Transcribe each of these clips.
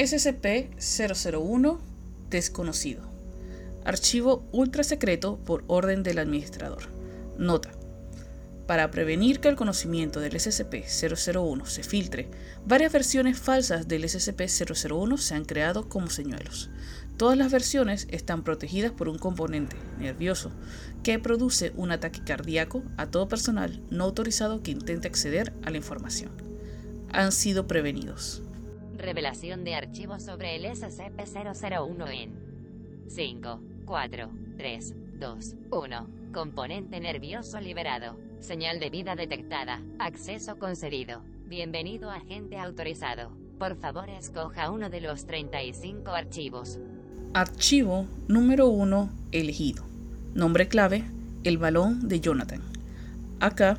SCP-001 Desconocido. Archivo ultra secreto por orden del administrador. Nota. Para prevenir que el conocimiento del SCP-001 se filtre, varias versiones falsas del SCP-001 se han creado como señuelos. Todas las versiones están protegidas por un componente nervioso que produce un ataque cardíaco a todo personal no autorizado que intente acceder a la información. Han sido prevenidos. Revelación de archivos sobre el SCP-001 en 5, 4, 3, 2, 1. Componente nervioso liberado. Señal de vida detectada. Acceso concedido. Bienvenido agente autorizado. Por favor escoja uno de los 35 archivos. Archivo número 1 elegido. Nombre clave, el balón de Jonathan. Acá,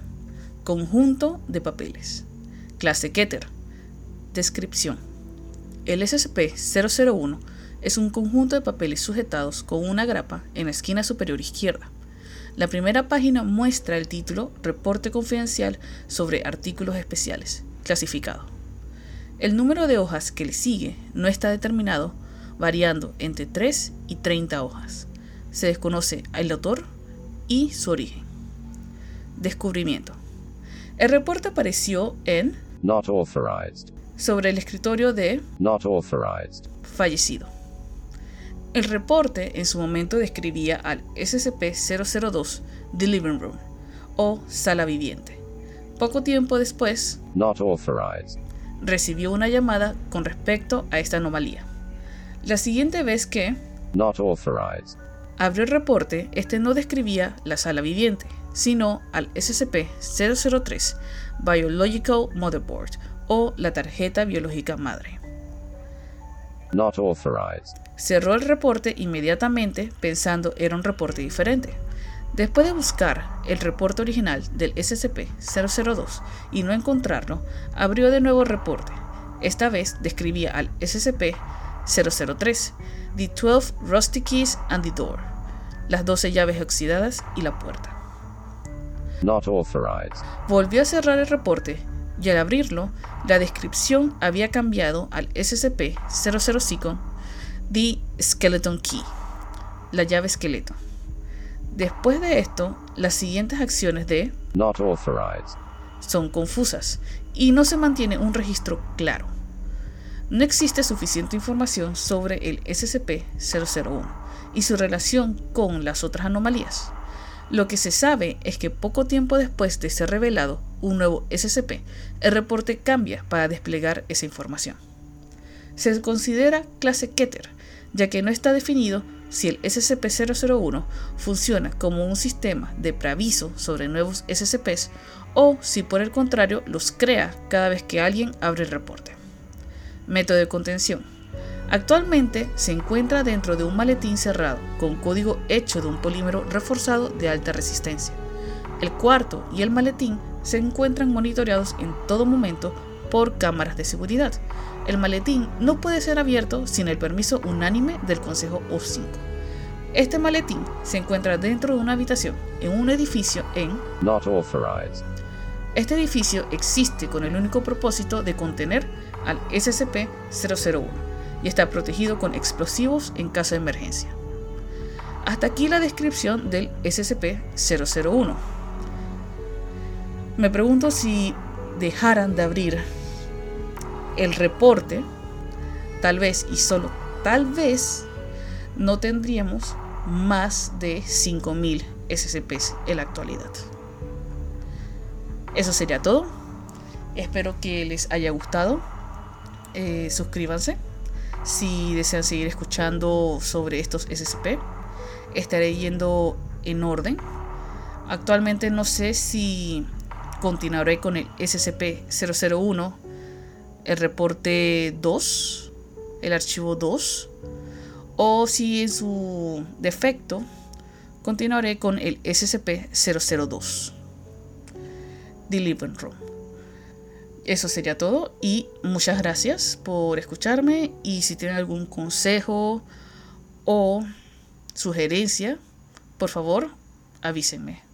conjunto de papeles. Clase Keter. Descripción. El SCP-001 es un conjunto de papeles sujetados con una grapa en la esquina superior izquierda. La primera página muestra el título Reporte confidencial sobre artículos especiales, clasificado. El número de hojas que le sigue no está determinado variando entre 3 y 30 hojas. Se desconoce el autor y su origen. Descubrimiento. El reporte apareció en Not authorized. Sobre el escritorio de Not authorized. fallecido. El reporte en su momento describía al SCP-002 The Living Room o sala viviente. Poco tiempo después, Not authorized. recibió una llamada con respecto a esta anomalía. La siguiente vez que Not authorized. abrió el reporte, este no describía la sala viviente, sino al SCP-003 Biological Motherboard o la tarjeta biológica madre. Not authorized. Cerró el reporte inmediatamente pensando era un reporte diferente. Después de buscar el reporte original del SCP-002 y no encontrarlo, abrió de nuevo el reporte. Esta vez describía al SCP-003, The 12 Rusty Keys and the Door, las 12 llaves oxidadas y la puerta. Not authorized. Volvió a cerrar el reporte y al abrirlo, la descripción había cambiado al SCP-005 The Skeleton Key, la llave esqueleto. Después de esto, las siguientes acciones de Not authorized. son confusas y no se mantiene un registro claro. No existe suficiente información sobre el SCP-001 y su relación con las otras anomalías. Lo que se sabe es que poco tiempo después de ser revelado un nuevo SCP, el reporte cambia para desplegar esa información. Se considera clase Keter, ya que no está definido si el SCP-001 funciona como un sistema de preaviso sobre nuevos SCPs o si por el contrario los crea cada vez que alguien abre el reporte. Método de contención. Actualmente se encuentra dentro de un maletín cerrado con código hecho de un polímero reforzado de alta resistencia. El cuarto y el maletín se encuentran monitoreados en todo momento por cámaras de seguridad. El maletín no puede ser abierto sin el permiso unánime del Consejo O5. Este maletín se encuentra dentro de una habitación en un edificio en... Not authorized. Este edificio existe con el único propósito de contener al SCP-001 y está protegido con explosivos en caso de emergencia. Hasta aquí la descripción del SCP-001. Me pregunto si dejaran de abrir el reporte, tal vez y solo tal vez no tendríamos más de 5.000 SCPs en la actualidad. Eso sería todo. Espero que les haya gustado. Eh, suscríbanse si desean seguir escuchando sobre estos SCP. Estaré yendo en orden. Actualmente no sé si continuaré con el SCP-001, el reporte 2, el archivo 2, o si en su defecto continuaré con el SCP-002, The Living Room. Eso sería todo y muchas gracias por escucharme y si tienen algún consejo o sugerencia, por favor avísenme.